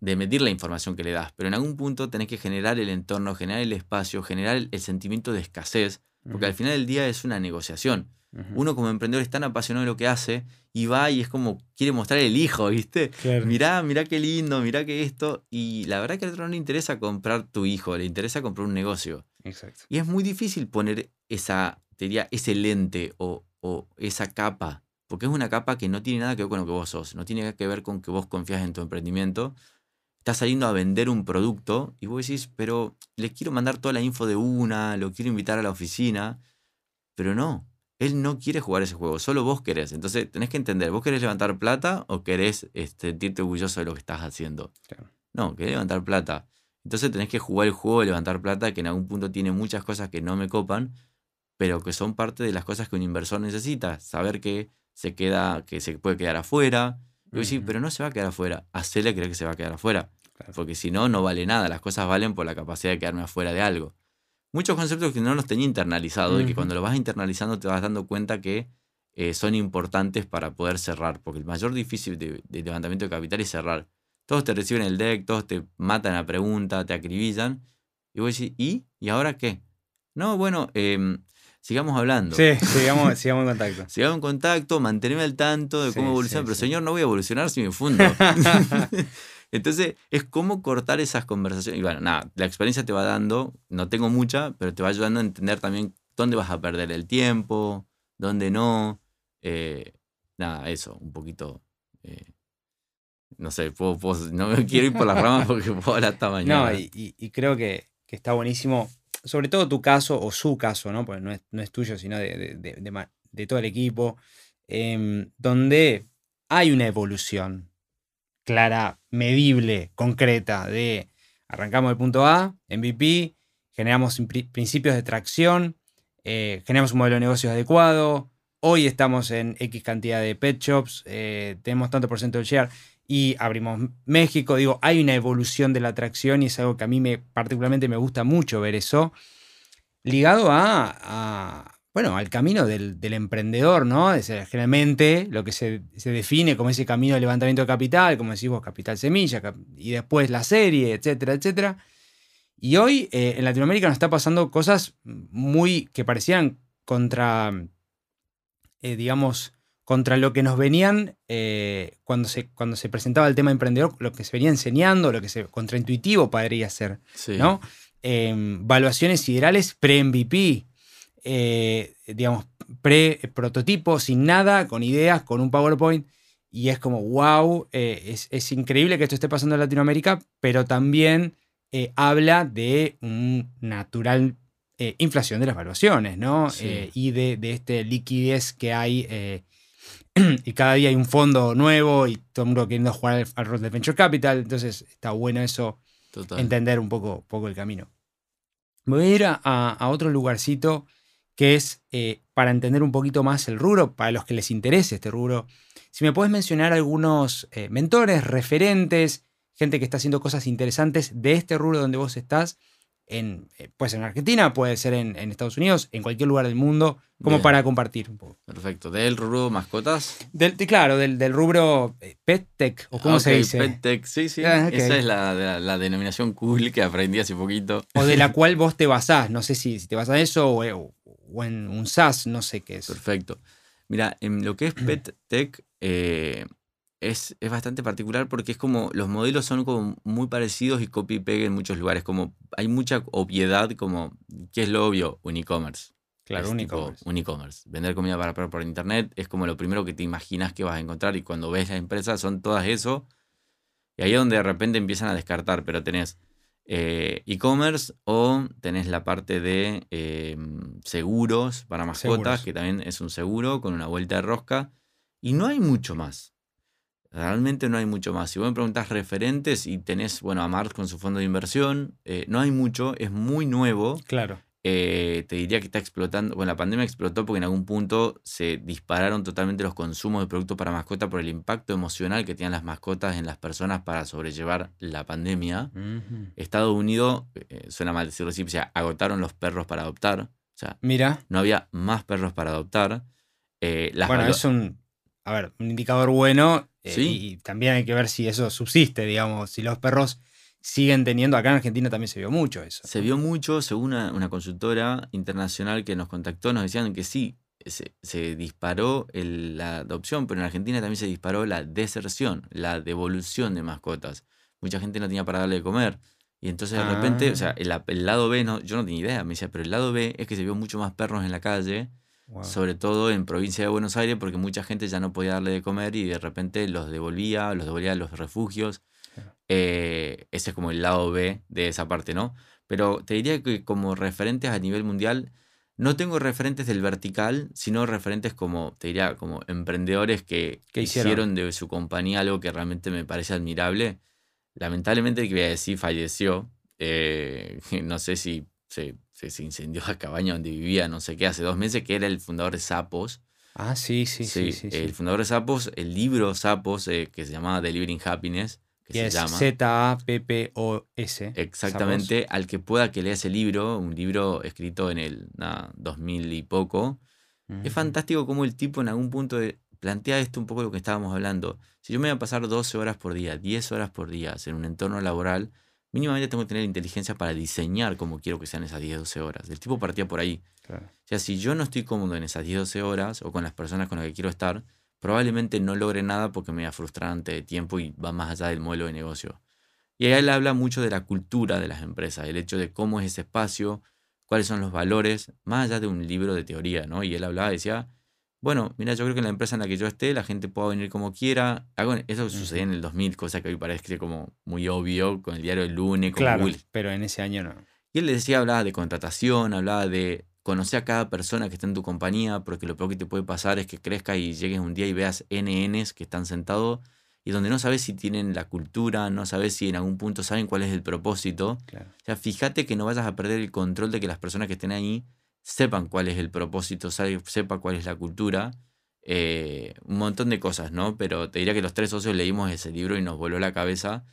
de medir la información que le das, pero en algún punto tenés que generar el entorno, generar el espacio, generar el sentimiento de escasez, porque al final del día es una negociación. Uno como emprendedor es tan apasionado de lo que hace y va y es como quiere mostrar el hijo, ¿viste? Claro. Mirá, mirá qué lindo, mirá que esto. Y la verdad que al otro no le interesa comprar tu hijo, le interesa comprar un negocio. Exacto. Y es muy difícil poner esa, te diría, ese lente o, o esa capa, porque es una capa que no tiene nada que ver con lo que vos sos, no tiene nada que ver con que vos confías en tu emprendimiento. Estás saliendo a vender un producto y vos decís, pero le quiero mandar toda la info de una, lo quiero invitar a la oficina, pero no. Él no quiere jugar ese juego, solo vos querés. Entonces tenés que entender, ¿vos querés levantar plata o querés este, sentirte orgulloso de lo que estás haciendo? Claro. No, querés levantar plata. Entonces tenés que jugar el juego de levantar plata, que en algún punto tiene muchas cosas que no me copan, pero que son parte de las cosas que un inversor necesita. Saber que se queda, que se puede quedar afuera. Y vos decís, pero no se va a quedar afuera. Hacele creer que se va a quedar afuera. Claro. Porque si no, no vale nada. Las cosas valen por la capacidad de quedarme afuera de algo. Muchos conceptos que no los tenía internalizados y que cuando los vas internalizando te vas dando cuenta que eh, son importantes para poder cerrar. Porque el mayor difícil de, de levantamiento de capital es cerrar. Todos te reciben el deck, todos te matan la pregunta, te acribillan. Y vos decís, ¿y? ¿Y ahora qué? No, bueno, em, sigamos hablando. Sí, sigamos, (laughs) sigamos en contacto. Sigamos en contacto, mantenerme al tanto de Sí, cómo sí, evoluciona. pero sí. señor, no voy a evolucionar si me fundo. (laughs) (laughs) Entonces, es cómo cortar esas conversaciones. Y bueno, nada, la experiencia te va dando, no tengo mucha, pero te va ayudando a entender también dónde vas a perder el tiempo, dónde no. Eh, nada, eso, un poquito. eh, no sé, puedo- puedo- no me quiero ir por las ramas porque puedo hablar hasta mañana. No, y, y- y creo que, que está buenísimo, sobre todo tu caso o su caso, ¿no? Porque no es, no es tuyo, sino de, de- de- de todo el equipo, em, donde hay una evolución clara, medible, concreta, de arrancamos del punto A, MVP, generamos pri- principios de tracción, eh, generamos un modelo de negocio adecuado, hoy estamos en X cantidad de pet shops, eh, tenemos tanto por ciento del share y abrimos México. Digo, hay una evolución de la atracción y es algo que a mí me, particularmente me gusta mucho ver eso, ligado a, bueno, al camino del, emprendedor, ¿no? Es, generalmente lo que se, se define como ese camino de levantamiento de capital, como decís capital semilla, y después la serie, etcétera, etcétera. Y hoy eh, en Latinoamérica nos está pasando cosas muy que parecían contra, eh, digamos, contra lo que nos venían eh, cuando, se, cuando se presentaba el tema emprendedor, lo que se venía enseñando, lo que se contraintuitivo podría ser, ¿no? Em, valuaciones ideales pre-MVP, eh, digamos, pre-prototipo, sin nada, con ideas, con un PowerPoint. Y es como, wow, es, es, increíble que esto esté pasando en Latinoamérica, pero también habla de un natural eh, inflación de las valuaciones, ¿no? Eh, y de, de este liquidez que hay. Eh, (clears throat) y cada día hay un fondo nuevo y todo el mundo queriendo jugar al, rol de Venture Capital. Entonces está bueno eso, entender un poco, poco el camino. Voy a ir a, otro lugarcito que es para entender un poquito más el rubro, para los que les interese este rubro. Si me puedes mencionar algunos mentores, referentes, gente que está haciendo cosas interesantes de este rubro donde vos estás en, eh, puede ser en Argentina, puede ser en, Estados Unidos, en cualquier lugar del mundo, como para compartir un poco. Perfecto. ¿Del rubro mascotas? Del, claro, del, rubro eh, pet tech, o cómo se dice. Pet tech, sí, sí. Ah, Esa es la, denominación cool que aprendí hace poquito. O de la (laughs) cual vos te basás, no sé si, te basás en eso o, en un SaaS, no sé qué es. Perfecto. Mira, en lo que es pet tech, eh, es, bastante particular porque es como los modelos son como muy parecidos y copy peg en muchos lugares. Como hay mucha obviedad, como, ¿qué es lo obvio? Un e-commerce. Claro, un e-commerce. Un e-commerce. Vender comida para perros por internet es como lo primero que te imaginas que vas a encontrar y cuando ves las empresas son todas eso. Y ahí es donde de repente empiezan a descartar, pero tenés eh, e-commerce o tenés la parte de eh, seguros para mascotas, que también es un seguro con una vuelta de rosca. Y no hay mucho más. Realmente no hay mucho más. Si vos me preguntás referentes y tenés, bueno, a Mars con su fondo de inversión, eh, no hay mucho, es muy nuevo. Claro. Eh, te diría que está explotando. Bueno, la pandemia explotó porque en algún punto se dispararon totalmente los consumos de productos para mascota por el impacto emocional que tienen las mascotas en las personas para sobrellevar la pandemia. Estados Unidos, eh, suena mal decirlo así, o sea, agotaron los perros para adoptar. O sea, Mira. no había más perros para adoptar. bueno, es un, a ver, un indicador bueno eh, y también hay que ver si eso subsiste, digamos, si los perros siguen teniendo, acá en Argentina también se vio mucho eso. Se vio mucho, según una, consultora internacional que nos contactó, nos decían que sí, se, disparó la adopción, pero en Argentina también se disparó la deserción, la devolución de mascotas. Mucha gente no tenía para darle de comer. Y entonces de repente, o sea, ah. el, lado B, no, yo no tenía idea, me decía, pero el lado B es que se vio mucho más perros en la calle sobre todo en provincia de Buenos Aires, porque mucha gente ya no podía darle de comer y de repente los devolvía, los devolvía a los refugios. Eh, ese es como el lado B de esa parte, ¿no? Pero te diría que como referentes a nivel mundial, no tengo referentes del vertical, sino referentes como, te diría, como emprendedores que, hicieron? de su compañía algo que realmente me parece admirable. Lamentablemente, que voy a decir, falleció. Eh, (laughs) no sé si se se incendió la cabaña donde vivía, no sé qué, hace dos meses, que era el fundador de Sapos. Ah, sí, sí, sí. el fundador de Sapos, el libro Sapos, eh, que se llamaba Delivering Happiness, que se llama. Z-A-P-P-O-S. Exactamente, al que pueda que lea ese libro, un libro escrito en el 2000 y poco. Es fantástico cómo el tipo en algún punto plantea esto un poco lo que estábamos hablando. Si yo me voy a pasar 12 horas por día, 10 horas por día en un entorno laboral, mínimamente tengo que tener inteligencia para diseñar cómo quiero que sean esas 10, 12 horas. El tipo partía por ahí. O sea, si yo no estoy cómodo en esas 10, 12 horas o con las personas con las que quiero estar, probablemente no logre nada porque me voy a frustrar ante tiempo y va más allá del modelo de negocio. Y ahí él habla mucho de la cultura de las empresas, el hecho de cómo es ese espacio, cuáles son los valores, más allá de un libro de teoría, ¿no? Y él hablaba, decía, bueno, mira, yo creo que en la empresa en la que yo esté, la gente pueda venir como quiera. eso sucedía en el 2000, cosa que hoy parece como muy obvio con el diario del lunes, con claro, Pero en ese año no. Y él le decía, hablaba de contratación, hablaba de conocer a cada persona que está en tu compañía, porque lo peor que te puede pasar es que crezca y llegues un día y veas NNs que están sentados y donde no sabes si tienen la cultura, no sabes si en algún punto saben cuál es el propósito. O sea, fíjate que no vayas a perder el control de que las personas que estén ahí sepan cuál es el propósito, sepa cuál es la cultura, eh, un montón de cosas, ¿no? Pero te diría que los tres socios leímos ese libro y nos voló la cabeza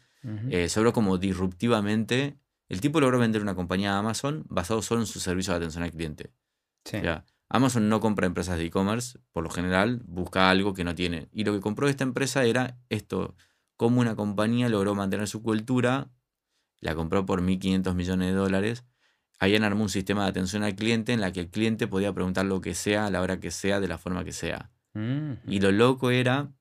eh, sobre cómo disruptivamente el tipo logró vender una compañía a Amazon basado solo en su servicio de atención al cliente. Amazon no compra empresas de e-commerce, por lo general busca algo que no tiene. Y lo que compró esta empresa era esto, cómo una compañía logró mantener su cultura, la compró por 1.500 millones de dólares, habían armado un sistema de atención al cliente en la que el cliente podía preguntar lo que sea a la hora que sea, de la forma que sea. Mm. Y lo loco era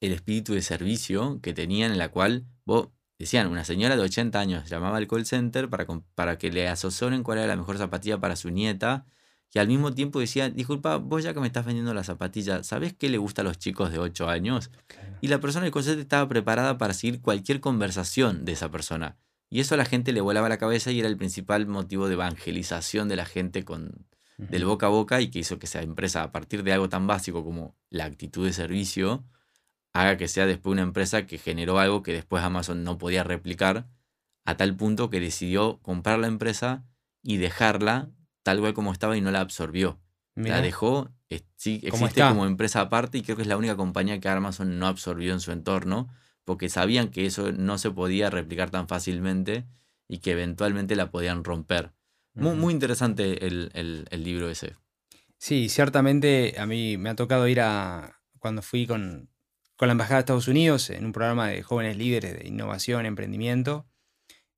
el espíritu de servicio que tenían en la cual vos decían, una señora de 80 años llamaba al call center para, para que le asesoren cuál era la mejor zapatilla para su nieta. Y al mismo tiempo decía, disculpa, vos ya que me estás vendiendo la zapatilla, ¿sabés qué le gusta a los chicos de 8 años? Y la persona del call center estaba preparada para seguir cualquier conversación de esa persona. Y eso a la gente le volaba la cabeza y era el principal motivo de evangelización de la gente con, del boca a boca y que hizo que esa empresa, a partir de algo tan básico como la actitud de servicio, haga que sea después una empresa que generó algo que después Amazon no podía replicar, a tal punto que decidió comprar la empresa y dejarla tal cual como estaba y no la absorbió. La dejó, sí, ¿Cómo existe como empresa aparte y creo que es la única compañía que Amazon no absorbió en su entorno, porque sabían que eso no se podía replicar tan fácilmente y que eventualmente la podían romper. Muy, muy interesante el, el- el libro ese. Sí, ciertamente a mí me ha tocado ir a, cuando fui con, con la Embajada de Estados Unidos en un programa de jóvenes líderes de innovación, emprendimiento.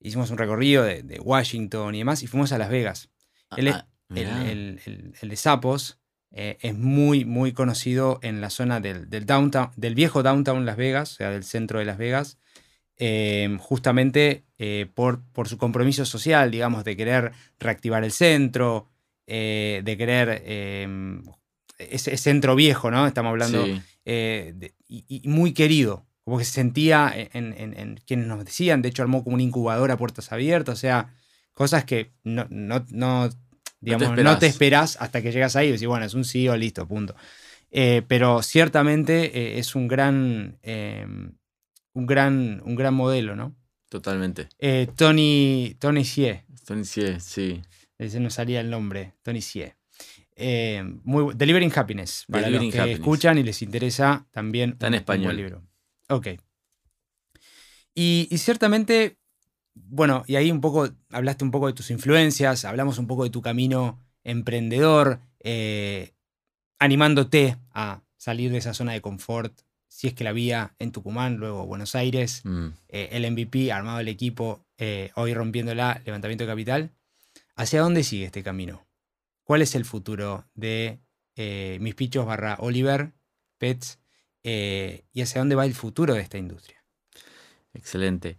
Hicimos un recorrido de, de Washington y demás y fuimos a Las Vegas. El, Ah, el- el- el- el de Sapos eh, es muy, muy conocido en la zona del, del downtown, del viejo downtown Las Vegas, o sea, del centro de Las Vegas, eh, justamente eh, por, por su compromiso social, digamos, de querer reactivar el centro, eh, de querer eh, ese centro viejo, ¿no? Estamos hablando, Sí, de- y, y muy querido, como que se sentía en, en- en quienes nos decían, de hecho armó como una incubadora a puertas abiertas, o sea, cosas que no, no, no, digamos, no te, esperás hasta que llegas ahí y decís, bueno, es un CEO, listo, punto. Eh, pero ciertamente eh, es un gran, eh, un gran, un gran modelo, ¿no? totalmente. Eh, Tony, Tony Sie, Tony Sie, sí. ese no salía el nombre, Tony Sie. Muy, Delivering Happiness, para Delivering los que Happiness. escuchan y les interesa también. Está en un- un buen español. libro. Ok. Y, y ciertamente, bueno, y ahí un poco, hablaste un poco de tus influencias, hablamos un poco de tu camino emprendedor, eh, animándote a salir de esa zona de confort, si es que la había en Tucumán, luego Buenos Aires, Mm. eh, el MVP, armado el equipo, eh, hoy rompiéndola, levantamiento de capital. ¿Hacia dónde sigue este camino? ¿Cuál es el futuro de eh, Mis Pichos barra Oliver Pets? ¿Y hacia dónde va el futuro de esta industria? Excelente.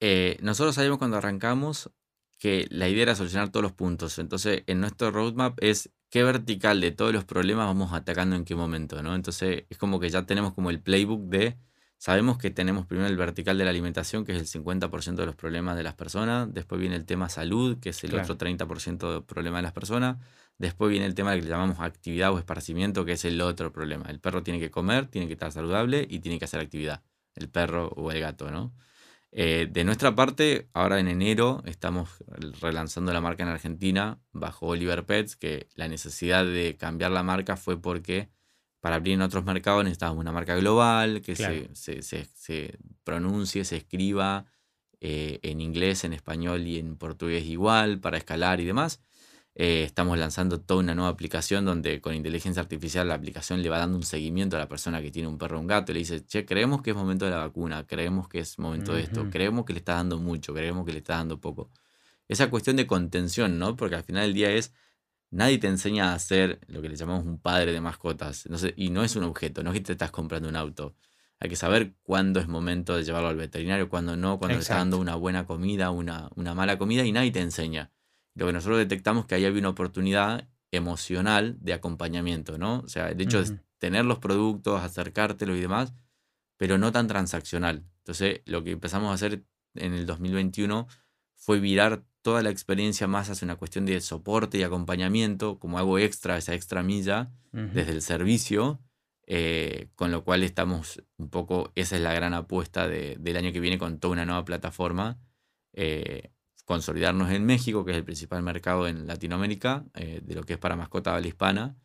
Eh, nosotros sabemos cuando arrancamos que la idea era solucionar todos los puntos. Entonces, en nuestro roadmap es qué vertical de todos los problemas vamos atacando en qué momento, ¿no? Entonces, es como que ya tenemos como el playbook de, sabemos que tenemos primero el vertical de la alimentación, que es el 50% de los problemas de las personas, después viene el tema salud, que es el Claro. otro 30% del problema de las personas, después viene el tema que le llamamos actividad o esparcimiento, que es el otro problema. El perro tiene que comer, tiene que estar saludable y tiene que hacer actividad, el perro o el gato, ¿no? Eh, de nuestra parte, ahora en enero estamos relanzando la marca en Argentina bajo Oliver Pets, que la necesidad de cambiar la marca fue porque para abrir en otros mercados necesitábamos una marca global, que Claro. se, se- se- se pronuncie, se escriba eh, en inglés, en español y en portugués igual, para escalar y demás. Eh, estamos lanzando toda una nueva aplicación donde con inteligencia artificial la aplicación le va dando un seguimiento a la persona que tiene un perro o un gato y le dice, che, creemos que es momento de la vacuna, creemos que es momento de esto, creemos que le está dando mucho, creemos que le está dando poco. Esa cuestión de contención, ¿no? Porque al final del día es, nadie te enseña a ser lo que le llamamos un padre de mascotas. No sé, y no es un objeto, no es que te estás comprando un auto. Hay que saber cuándo es momento de llevarlo al veterinario, cuándo no, cuándo le está dando una buena comida, una, una mala comida y nadie te enseña. Lo que nosotros detectamos que ahí había una oportunidad emocional de acompañamiento, ¿no? O sea, el hecho de tener los productos, acercártelo y demás, pero no tan transaccional. Entonces, lo que empezamos a hacer en el 2021 fue virar toda la experiencia más hacia una cuestión de soporte y acompañamiento, como algo extra, esa extra milla, desde el servicio, eh, con lo cual estamos un poco, esa es la gran apuesta de- del año que viene con toda una nueva plataforma, eh, consolidarnos en México, que es el principal mercado en Latinoamérica, eh, de lo que es para mascota habla hispana,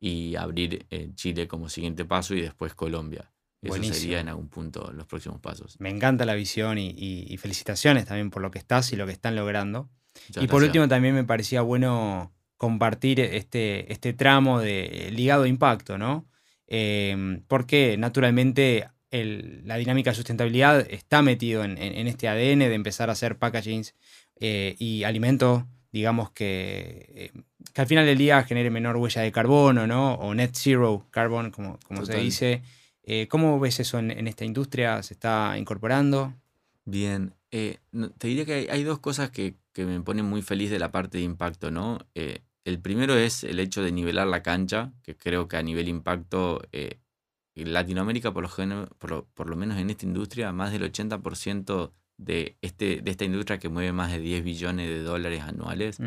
y abrir en Chile como siguiente paso y después Colombia. Eso Buenísimo. sería en algún punto los próximos pasos. Me encanta la visión y, y- y felicitaciones también por lo que estás y lo que están logrando. Muchas y por último también me parecía bueno compartir este, este tramo de ligado a impacto, ¿no? Eh, porque naturalmente el- la dinámica de sustentabilidad está metido en, en- en este ADN de empezar a hacer packagings eh, y alimento, digamos, que, eh, que, al final del día genere menor huella de carbono, ¿no? O net zero carbon, como, como se dice. Eh, ¿Cómo ves eso en, esta industria? ¿Se está incorporando? Bien, te diría que hay, dos cosas que, que, me ponen muy feliz de la parte de impacto, ¿no? el primero es el hecho de nivelar la cancha, que creo que a nivel impacto en Latinoamérica, por lo, por, por lo, menos en esta industria, más del 80% de, este, de esta industria que mueve más de 10 billones de dólares anuales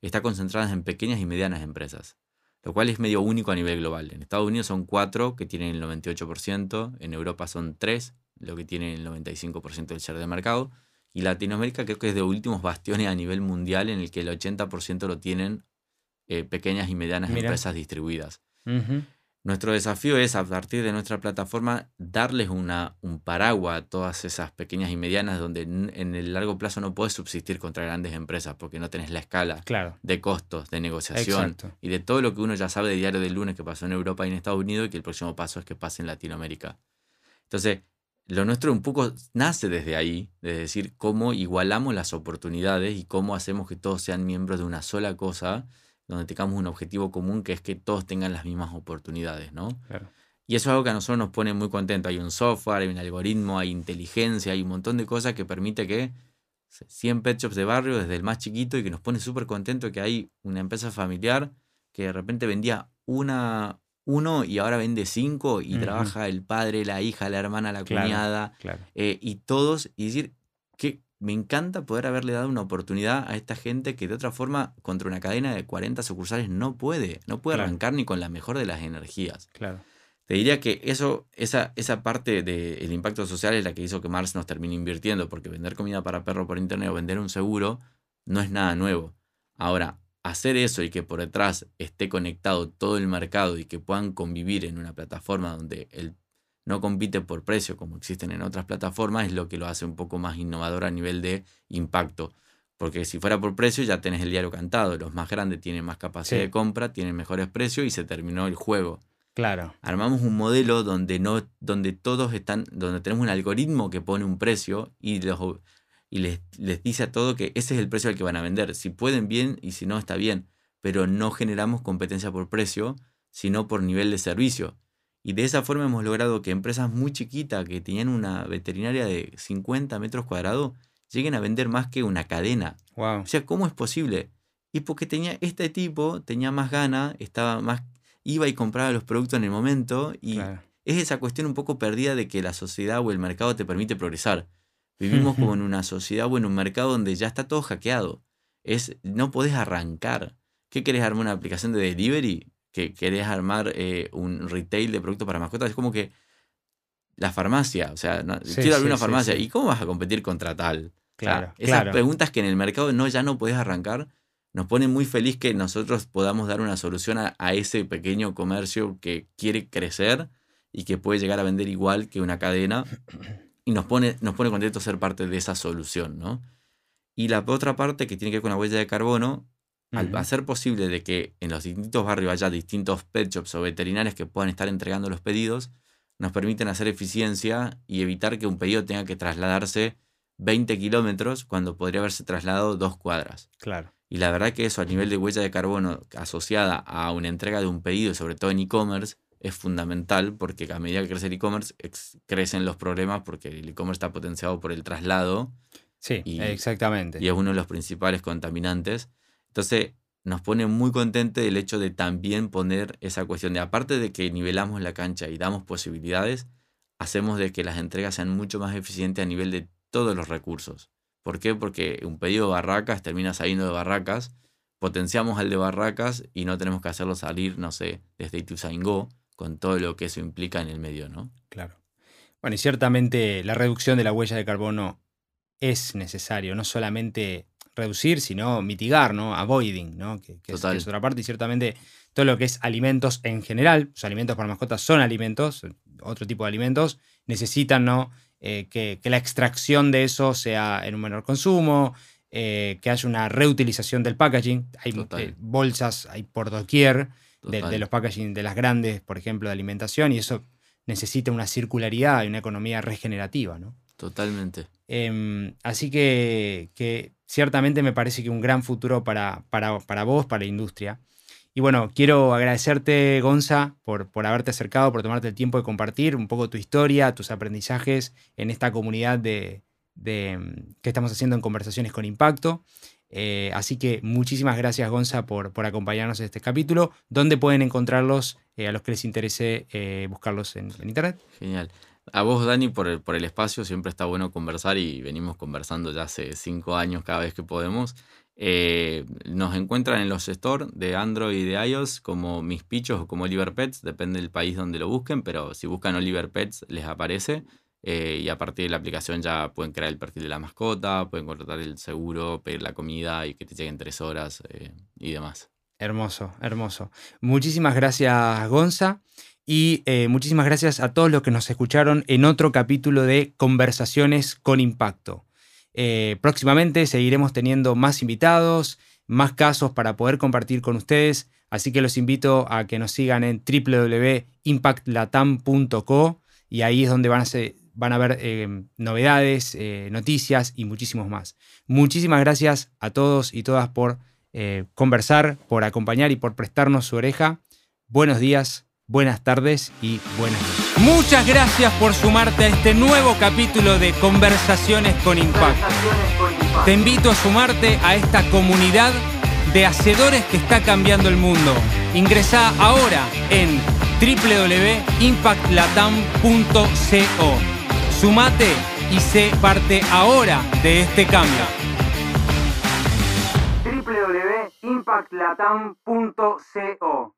está concentrada en pequeñas y medianas empresas, lo cual es medio único a nivel global. En Estados Unidos son 4 que tienen el 98%, en Europa son 3, lo que tienen el 95% del share de mercado, y Latinoamérica creo que es de últimos bastiones a nivel mundial en el que el 80% lo tienen eh, pequeñas y medianas empresas distribuidas. Nuestro desafío es, a partir de nuestra plataforma, darles una, un paraguas a todas esas pequeñas y medianas donde en el largo plazo no puedes subsistir contra grandes empresas porque no tenés la escala de costos, de negociación y de todo lo que uno ya sabe de diario del lunes que pasó en Europa y en Estados Unidos y que el próximo paso es que pase en Latinoamérica. Entonces, lo nuestro un poco nace desde ahí, de decir cómo igualamos las oportunidades y cómo hacemos que todos sean miembros de una sola cosa donde tengamos un objetivo común que es que todos tengan las mismas oportunidades, ¿no? Y eso es algo que a nosotros nos pone muy contentos. Hay un software, hay un algoritmo, hay inteligencia, hay un montón de cosas que permite que 100 pet shops de barrio, desde el más chiquito, y que nos pone súper contentos que hay una empresa familiar que de repente vendía una, uno y ahora vende cinco y trabaja el padre, la hija, la hermana, la cuñada, eh, y todos, y decir, que me encanta poder haberle dado una oportunidad a esta gente que de otra forma contra una cadena de 40 sucursales no puede, no puede arrancar ni con la mejor de las energías. Claro. Te diría que eso, esa, esa parte del impacto social es la que hizo que Mars nos termine invirtiendo, porque vender comida para perro por internet o vender un seguro no es nada nuevo. Ahora, hacer eso y que por detrás esté conectado todo el mercado y que puedan convivir en una plataforma donde el no compite por precio como existen en otras plataformas, es lo que lo hace un poco más innovador a nivel de impacto. Porque si fuera por precio ya tenés el diario cantado, los más grandes tienen más capacidad de compra, tienen mejores precios y se terminó el juego. Claro. Armamos un modelo donde no donde todos están donde tenemos un algoritmo que pone un precio y los y les, les dice a todo que ese es el precio al que van a vender. Si pueden bien y si no está bien, pero no generamos competencia por precio, sino por nivel de servicio. Y de esa forma hemos logrado que empresas muy chiquitas que tenían una veterinaria de 50 metros cuadrados lleguen a vender más que una cadena. Wow. O sea, ¿cómo es posible? Y porque tenía este tipo, tenía más gana, estaba más, iba y compraba los productos en el momento y es esa cuestión un poco perdida de que la sociedad o el mercado te permite progresar. (laughs) Vivimos como en una sociedad o en un mercado donde ya está todo hackeado. Es, no podés arrancar. ¿Qué querés armar una aplicación de delivery? Que querés armar eh, un retail de productos para mascotas, es como que la farmacia, o sea, quiero abrir una farmacia, ¿y cómo vas a competir contra tal? Claro, esas preguntas que en el mercado no, ya no podés arrancar, nos pone muy feliz que nosotros podamos dar una solución a, ese pequeño comercio que quiere crecer y que puede llegar a vender igual que una cadena. Y nos pone, nos pone contentos ser parte de esa solución, ¿no? Y la otra parte que tiene que ver con la huella de carbono al hacer posible de que en los distintos barrios haya distintos pet shops o veterinarios que puedan estar entregando los pedidos, nos permiten hacer eficiencia y evitar que un pedido tenga que trasladarse 20 kilómetros cuando podría haberse trasladado dos cuadras. Claro. Y la verdad que eso a nivel de huella de carbono asociada a una entrega de un pedido, sobre todo en e-commerce, es fundamental porque a medida que crece el e-commerce crecen los problemas porque el e-commerce está potenciado por el traslado. Sí, exactamente. Y es uno de los principales contaminantes. Entonces, nos pone muy contente el hecho de también poner esa cuestión de, aparte de que nivelamos la cancha y damos posibilidades, hacemos de que las entregas sean mucho más eficientes a nivel de todos los recursos. ¿Por qué? Porque un pedido de barracas termina saliendo de barracas, potenciamos al de barracas y no tenemos que hacerlo salir, no sé, desde Ituzaingó, con todo lo que eso implica en el medio, ¿no? Claro. Bueno, y ciertamente la reducción de la huella de carbono es necesario, no solamente reducir, sino mitigar, ¿no? Avoiding, ¿no? Que, es, otra parte. Y ciertamente todo lo que es alimentos en general, los alimentos para mascotas son alimentos, otro tipo de alimentos, necesitan, ¿no? Eh, que, la extracción de eso sea en un menor consumo, eh, que haya una reutilización del packaging. Hay eh, bolsas, hay por doquier de, de, los packaging de las grandes, por ejemplo, de alimentación, y eso necesita una circularidad y una economía regenerativa, ¿no? Totalmente. Em, así que, ciertamente me parece que un gran futuro para, para, para vos, para la industria. Y bueno, quiero agradecerte, Gonza, por, por haberte acercado, por tomarte el tiempo de compartir un poco tu historia, tus aprendizajes en esta comunidad de, de que estamos haciendo en Conversaciones con Impacto. Eh, así que muchísimas gracias, Gonza, por, por, acompañarnos en este capítulo. ¿Dónde pueden encontrarlos eh, a los que les interese eh, buscarlos en, Internet? Genial. A vos, Dani, por el, por el espacio. Siempre está bueno conversar y venimos conversando ya hace cinco años cada vez que podemos. Nos encuentran en los stores de Android y de iOS como Mis Pichos o como Oliver Pets, depende del país donde lo busquen, pero si buscan Oliver Pets les aparece. Eh, y a partir de la aplicación ya pueden crear el perfil de la mascota, pueden contratar el seguro, pedir la comida y que te lleguen tres horas eh, y demás. Hermoso, hermoso. Muchísimas gracias, Gonza. Y eh, muchísimas gracias a todos los que nos escucharon en otro capítulo de Conversaciones con Impacto. Próximamente seguiremos teniendo más invitados, más casos para poder compartir con ustedes, así que los invito a que nos sigan en www.impactlatam.co y ahí es donde van a, ser, van a ver eh, novedades, eh, noticias y muchísimos más. Muchísimas gracias a todos y todas por eh, conversar, por acompañar y por prestarnos su oreja. Buenos días, buenas tardes y buenas noches. Muchas gracias por sumarte a este nuevo capítulo de Conversaciones con Impacto. Te invito a sumarte a esta comunidad de hacedores que está cambiando el mundo. Ingresa ahora en www.impactlatam.co. Sumate y sé parte ahora de este cambio. www.impactlatam.co